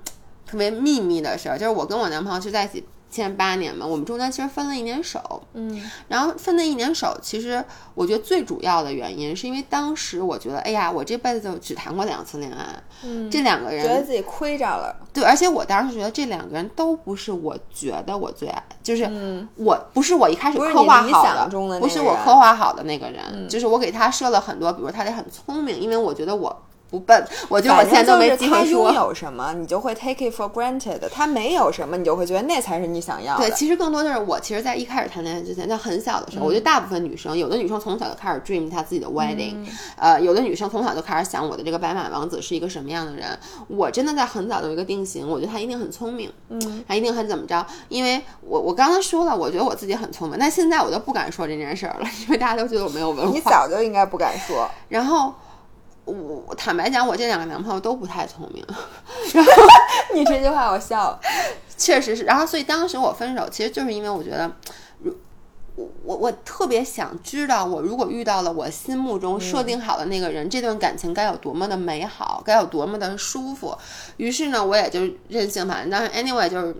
特别秘密的事儿。就是我跟我男朋友是在一起前八年嘛，我们中间其实分了一年手，嗯。然后分那一年手，其实我觉得最主要的原因是因为当时我觉得，哎呀，我这辈子就只谈过两次恋爱，嗯，这两个人觉得自己亏着了。对，而且我当时觉得这两个人都不是我觉得我最爱，就是嗯。我不是我一开始刻画好的不是我刻画好的那个人，就是我给他设了很多，比如他得很聪明，因为我觉得我不笨，我觉得我现在都是他机会说。拥有什么，你就会 take it for granted；他没有什么，你就会觉得那才是你想要的。对，其实更多就是我，其实，在一开始谈恋爱之前，在很小的时候，我嗯觉得大部分女生，有的女生从小就开始 dream 她自己的 wedding，、呃，有的女生从小就开始想我的这个白马王子是一个什么样的人。我真的在很早就有一个定型，我觉得他一定很聪明，嗯，他一定很怎么着，因为我我刚刚说了，我觉得我自己很聪明，但现在我都不敢说这件事儿了，因为大家都觉得我没有文化你。早就应该不敢说。然后我我坦白讲，我这两个男朋友都不太聪明，然后 你这句话我笑了。确实是。然后所以当时我分手，其实就是因为我觉得，如我我我特别想知道，我如果遇到了我心目中设定好的那个人，这段感情该有多么的美好，该有多么的舒服。于是呢，我也就任性吧。但是 anyway 就是。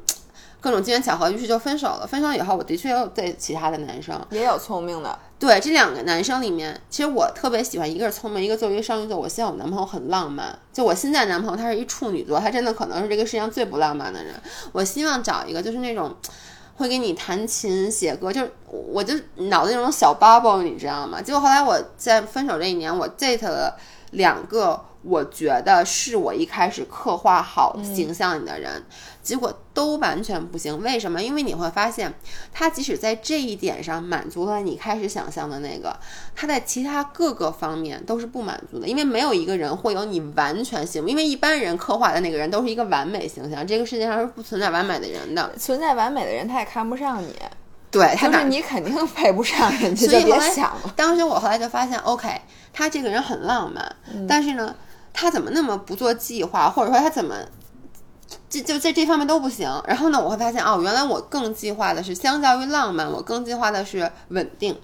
各种机缘巧合，于是就分手了。分手以后，我的确有对其他的男生，也有聪明的，对这两个男生里面，其实我特别喜欢，一个是聪明，一个作为一个双鱼座。我希望我男朋友很浪漫。就我现在男朋友，他是一处女座，他真的可能是这个世界上最不浪漫的人。我希望找一个就是那种会给你弹琴、写歌，就是我就脑子那种小 bubble，你知道吗？结果后来我在分手这一年，我 date 了两个。我觉得是我一开始刻画好形象里的人，结果都完全不行。为什么？因为你会发现，他即使在这一点上满足了你开始想象的那个，他在其他各个方面都是不满足的。因为没有一个人会有你完全行，因为一般人刻画的那个人都是一个完美形象，这个世界上是不存在完美的人的。存在完美的人，他也看不上你。对，就是你肯定配不上人家，就别想了。当时我后来就发现，OK，他这个人很浪漫，但是呢。他怎么那么不做计划，或者说他怎么，就就在这方面都不行。然后呢，我会发现哦，原来我更计划的是，相较于浪漫，我更计划的是稳定。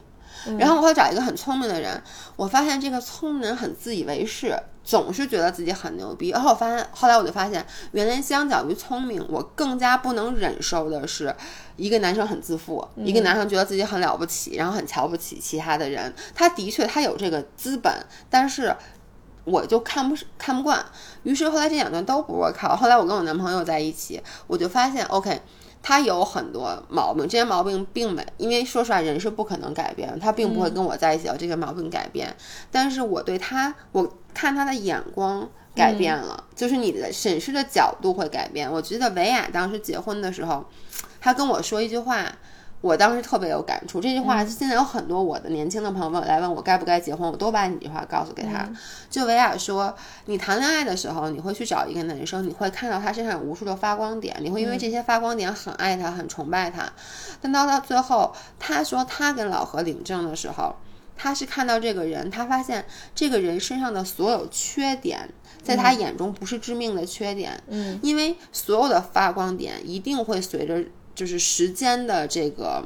然后我会找一个很聪明的人，我发现这个聪明人很自以为是，总是觉得自己很牛逼。然后我发现，后来我就发现，原来相较于聪明，我更加不能忍受的是一个男生很自负，一个男生觉得自己很了不起，然后很瞧不起其他的人。他的确他有这个资本，但是。我就看不看不惯，于是后来这两段都不 work。后来我跟我男朋友在一起，我就发现，OK，他有很多毛病，这些毛病并没，因为说实话，人是不可能改变，他并不会跟我在一起，这个毛病改变。但是我对他，我看他的眼光改变了，就是你的审视的角度会改变。我觉得维亚当时结婚的时候，他跟我说一句话。我当时特别有感触，这句话现在有很多我的年轻的朋友们来问我该不该结婚，我都把你这句话告诉给他。就维亚说，你谈恋爱的时候，你会去找一个男生，你会看到他身上有无数的发光点，你会因为这些发光点很爱他，很崇拜他。但到到最后，他说他跟老何领证的时候，他是看到这个人，他发现这个人身上的所有缺点，在他眼中不是致命的缺点，嗯，因为所有的发光点一定会随着。就是时间的这个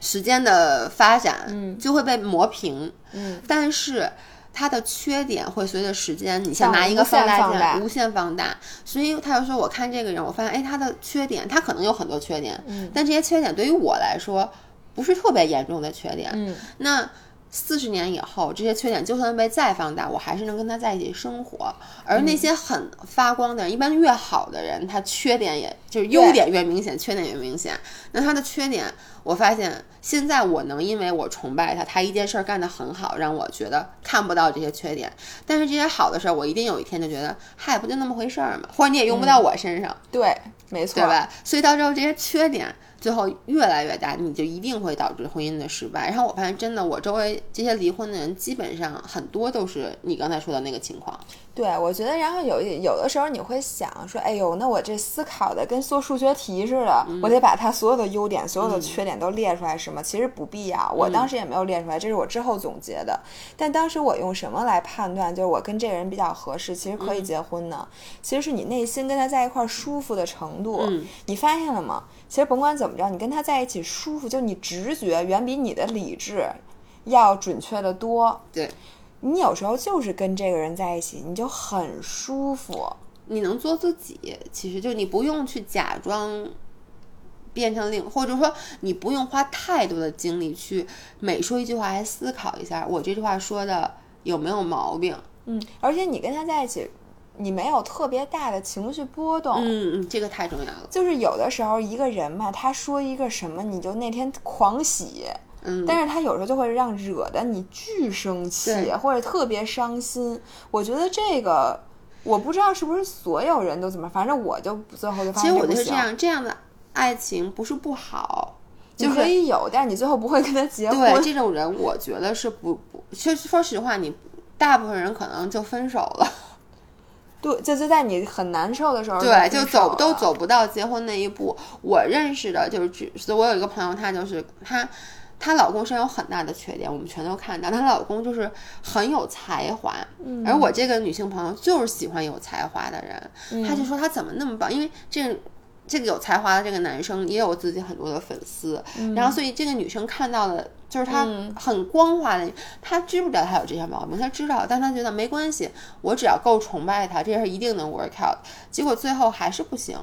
时间的发展，嗯，就会被磨平，嗯，但是它的缺点会随着时间，你像拿一个放大镜无限放大，所以他就说，我看这个人，我发现，哎，他的缺点，他可能有很多缺点，嗯，但这些缺点对于我来说不是特别严重的缺点，嗯，那。四十年以后，这些缺点就算被再放大，我还是能跟他在一起生活。而那些很发光的人，一般越好的人，他缺点也就是优点越明显，缺点越明显。那他的缺点，我发现现在我能因为我崇拜他，他一件事儿干得很好，让我觉得看不到这些缺点。但是这些好的事儿，我一定有一天就觉得，嗨，不就那么回事儿嘛？或者你也用不到我身上。对，没错，对吧？所以到时候这些缺点。最后越来越大，你就一定会导致婚姻的失败。然后我发现，真的，我周围这些离婚的人，基本上很多都是你刚才说的那个情况。对，我觉得，然后有有的时候你会想说，哎呦，那我这思考的跟做数学题似的，我得把他所有的优点、所有的缺点都列出来，是吗？其实不必要，我当时也没有列出来，这是我之后总结的。但当时我用什么来判断，就是我跟这个人比较合适，其实可以结婚呢？其实是你内心跟他在一块舒服的程度。你发现了吗？其实甭管怎么着，你跟他在一起舒服，就你直觉远比你的理智要准确的多。对。你有时候就是跟这个人在一起，你就很舒服，你能做自己，其实就你不用去假装变成另，或者说你不用花太多的精力去每说一句话还思考一下，我这句话说的有没有毛病？嗯，而且你跟他在一起，你没有特别大的情绪波动，嗯嗯，这个太重要了。就是有的时候一个人嘛，他说一个什么，你就那天狂喜。嗯，但是他有时候就会让惹得你巨生气，或者特别伤心。我觉得这个，我不知道是不是所有人都怎么，反正我就最后就发现其实我就是这样，这样的爱情不是不好，就可以有，但是你最后不会跟他结婚。对这种人，我觉得是不不，其实说实话，你大部分人可能就分手了。对，就就在你很难受的时候，对，就走都走不到结婚那一步。我认识的就是，我有一个朋友，他就是他。她老公身上有很大的缺点，我们全都看到。她老公就是很有才华，而我这个女性朋友就是喜欢有才华的人。她就说她怎么那么棒？因为这个这个有才华的这个男生也有自己很多的粉丝，然后所以这个女生看到的就是他很光滑的。她知不知道他有这些毛病？她知道，但她觉得没关系，我只要够崇拜他，这事一定能 work out。结果最后还是不行。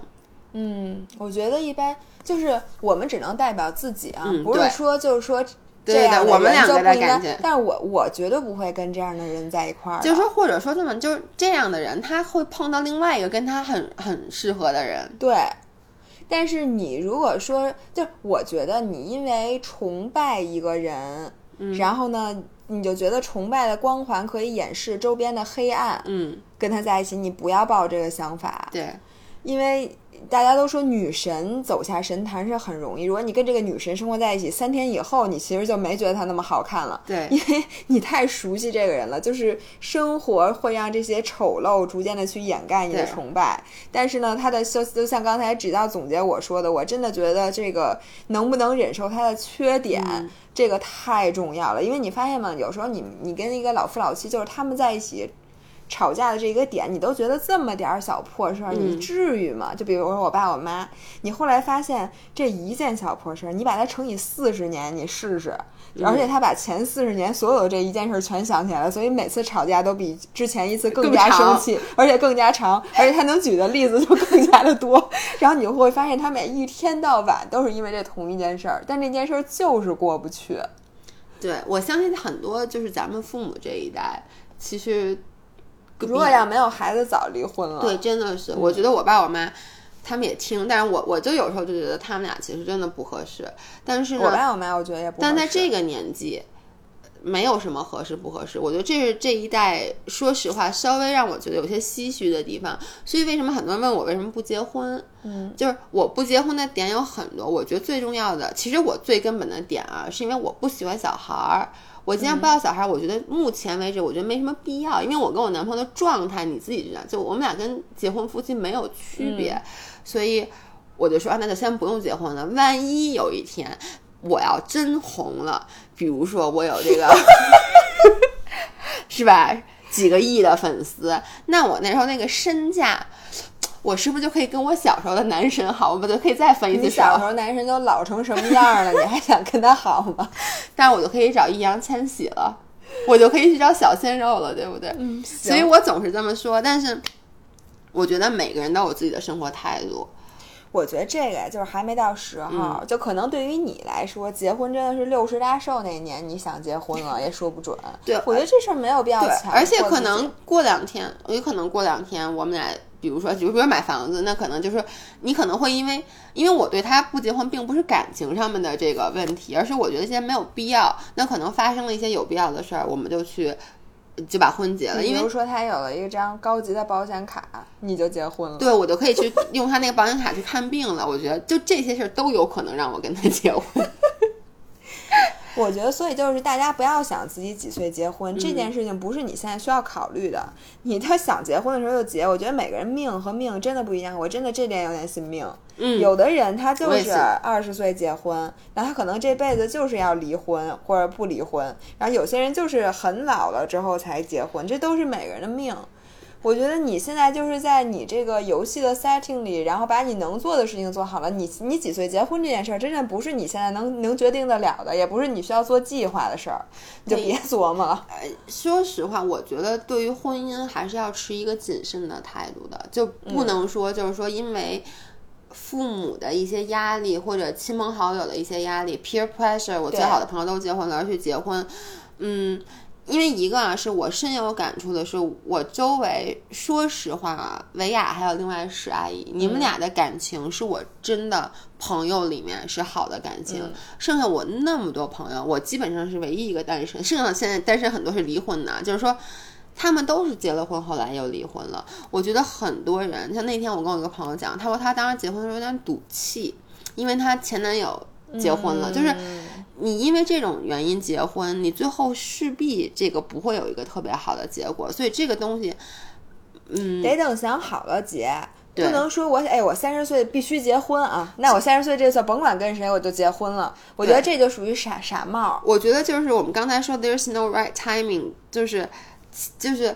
嗯，我觉得一般。就是我们只能代表自己啊，不是说就是说这样的人就不应该。但是我我绝对不会跟这样的人在一块儿。就是说，或者说这么就是这样的人，他会碰到另外一个跟他很很适合的人。对，但是你如果说，就我觉得你因为崇拜一个人，然后呢，你就觉得崇拜的光环可以掩饰周边的黑暗，嗯，跟他在一起，你不要抱这个想法，对，因为大家都说女神走下神坛是很容易，如果你跟这个女神生活在一起，三天以后你其实就没觉得她那么好看了，对。因为你太熟悉这个人了，就是生活会让这些丑陋逐渐的去掩盖你的崇拜，但是呢，他的就就像刚才指导总结我说的，我真的觉得这个能不能忍受他的缺点。嗯。这个太重要了，因为你发现吗？有时候你你跟一个老夫老妻，就是他们在一起吵架的这个点，你都觉得这么点儿小破事儿，你嗯至于吗？就比如说我爸我妈，你后来发现这一件小破事儿，你把它乘以四十年，你试试。嗯而且他把前四十年所有的这一件事儿全想起来了，所以每次吵架都比之前一次更加生气，而且更加长，而且他能举的例子就更加的多。然后你就会发现，他每一天到晚都是因为这同一件事儿，但这件事儿就是过不去。对，我相信很多就是咱们父母这一代，其实如果要没有孩子，早离婚了。对，真的是，我觉得我爸我妈他们也听，但是我我就有时候就觉得他们俩其实真的不合适。但是呢，我爸我妈我觉得也不合适。但在这个年纪，没有什么合适不合适。我觉得这是这一代，说实话，稍微让我觉得有些唏嘘的地方。所以为什么很多人问我为什么不结婚？嗯，就是我不结婚的点有很多。我觉得最重要的，其实我最根本的点啊，是因为我不喜欢小孩儿。我今天不要小孩儿，我觉得目前为止，我觉得没什么必要，因为我跟我男朋友的状态你自己知道，就我们俩跟结婚夫妻没有区别，所以我就说啊，那就先不用结婚了。万一有一天我要真红了，比如说我有这个，是吧？几个亿的粉丝，那我那时候那个身价，我是不是就可以跟我小时候的男神好？我不就可以再分一次手 你小时？候男神都老成什么样了，你还想跟他好吗？但是我就可以找易烊千玺了，我就可以去找小鲜肉了，对不对？嗯，所以我总是这么说，但是我觉得每个人都有自己的生活态度。我觉得这个呀，就是还没到时候，嗯就可能对于你来说，结婚真的是六十大寿那年你想结婚了，也说不准。对我觉得这事儿没有必要对强，而且可能过两天，有可能过两天我们俩，比如说，比如说买房子，那可能就是你可能会因为，因为我对他不结婚，并不是感情上面的这个问题，而是我觉得现在没有必要。那可能发生了一些有必要的事儿，我们就去就把婚结了，因为比如说他有了一张高级的保险卡，你就结婚了。对我就可以去用他那个保险卡去看病了。我觉得就这些事儿都有可能让我跟他结婚。我觉得，所以就是大家不要想自己几岁结婚、嗯这件事情，不是你现在需要考虑的。你他想结婚的时候就结。我觉得每个人命和命真的不一样，我真的这点有点信命。嗯，有的人他就是二十岁结婚，然后他可能这辈子就是要离婚或者不离婚，然后有些人就是很老了之后才结婚，这都是每个人的命。我觉得你现在就是在你这个游戏的 setting 里，然后把你能做的事情做好了。你你几岁结婚这件事儿，真的不是你现在能能决定得了的，也不是你需要做计划的事儿，你就别琢磨了。说实话，我觉得对于婚姻还是要持一个谨慎的态度的，就不能说就是说因为父母的一些压力或者亲朋好友的一些压力，peer pressure，我最好的朋友都结婚了而去结婚，嗯。因为一个啊，是我深有感触的是，我周围说实话啊，维亚还有另外史阿姨，你们俩的感情是我真的朋友里面是好的感情。剩下我那么多朋友，我基本上是唯一一个单身，剩下现在单身很多是离婚的，就是说他们都是结了婚，后来又离婚了。我觉得很多人，像那天我跟我一个朋友讲，她说她当时结婚的时候有点赌气，因为她前男友结婚了，就是你因为这种原因结婚，你最后势必这个不会有一个特别好的结果，所以这个东西，嗯，得等想好了结，不能说我哎我三十岁必须结婚啊，那我三十岁这次甭管跟谁我就结婚了。我觉得这就属于傻傻帽。我觉得就是我们刚才说 there's no right timing，就是就是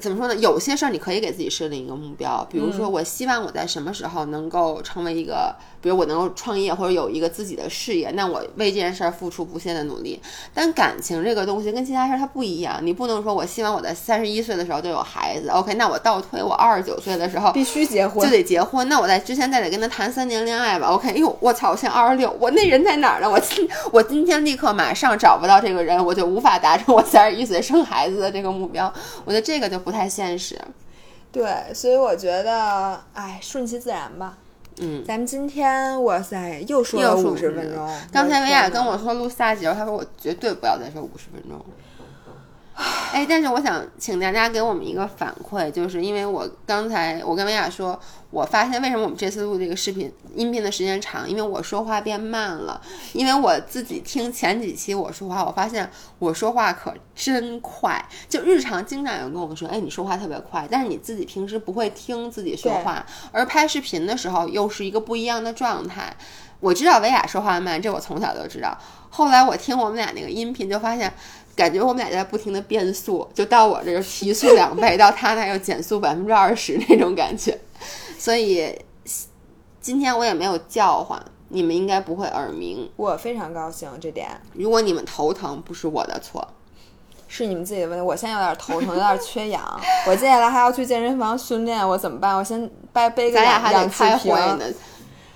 怎么说呢？有些事儿你可以给自己设定一个目标，比如说我希望我在什么时候能够成为一个，比如我能够创业或者有一个自己的事业，那我为这件事儿付出不懈的努力。但感情这个东西跟其他事儿它不一样，你不能说我希望我在三十一岁的时候就有孩子，OK？那我倒推我二十九岁的时候必须结婚就得结婚，那我在之前再得跟他谈三年恋爱吧，OK？哎呦，我操，我现在二十六，我那人在哪儿呢？我今我今天立刻马上找不到这个人，我就无法达成我三十一岁生孩子的这个目标。我觉得这个就不太现实。对，所以我觉得，哎，顺其自然吧。嗯，咱们今天哇塞又说了五十分钟。刚才维亚跟我我说录下集，他说我绝对不要再说五十分钟。哎，但是我想请大家给我们一个反馈，就是因为我刚才我跟薇娅说，我发现为什么我们这次录这个视频音频的时间长，因为我说话变慢了。因为我自己听前几期我说话，我发现我说话可真快，就日常经常有人跟我说，哎，你说话特别快，但是你自己平时不会听自己说话，而拍视频的时候又是一个不一样的状态。我知道维亚说话慢，这我从小就知道。后来我听我们俩那个音频，就发现，感觉我们俩在不停的变速，就到我这儿提速两倍，到他那又减速百分之二十那种感觉。所以今天我也没有叫唤，你们应该不会耳鸣。我非常高兴，这点如果你们头疼，不是我的错。是你们自己的问题。我现在有点头疼，有点缺氧。我接下来还要去健身房训练，我怎么办？我先掰背个咱俩还得氧氧气开会瓶。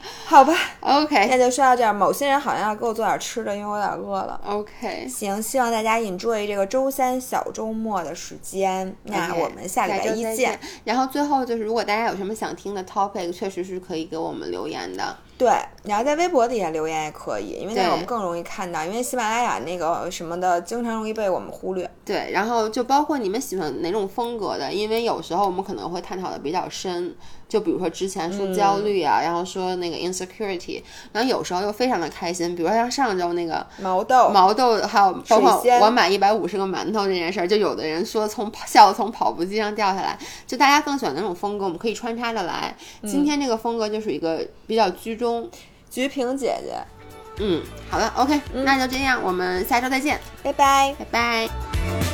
呢。好吧，OK 那就说到这儿。某些人好像要给我做点吃的，因为我有点饿了。OK，行，希望大家 enjoy 这个周三小周末的时间。那我们下礼拜一见。。然后最后就是，如果大家有什么想听的 topic，确实是可以给我们留言的。对，你要在微博底下留言也可以，因为那我们更容易看到。因为喜马拉雅那个什么的，经常容易被我们忽略。对，然后就包括你们喜欢哪种风格的，因为有时候我们可能会探讨的比较深，就比如说之前说焦虑啊，然后说那个 insecurity，然后有时候又非常的开心，比如说像上周那个毛豆，毛豆，还有包括我买一百五十个馒头这件事儿，就有的人说从笑从跑步机上掉下来，就大家更喜欢哪种风格，我们可以穿插着来。今天这个风格就是一个比较居中，菊萍姐姐，嗯，好了，OK，那就这样，我们下周再见，拜拜。拜拜。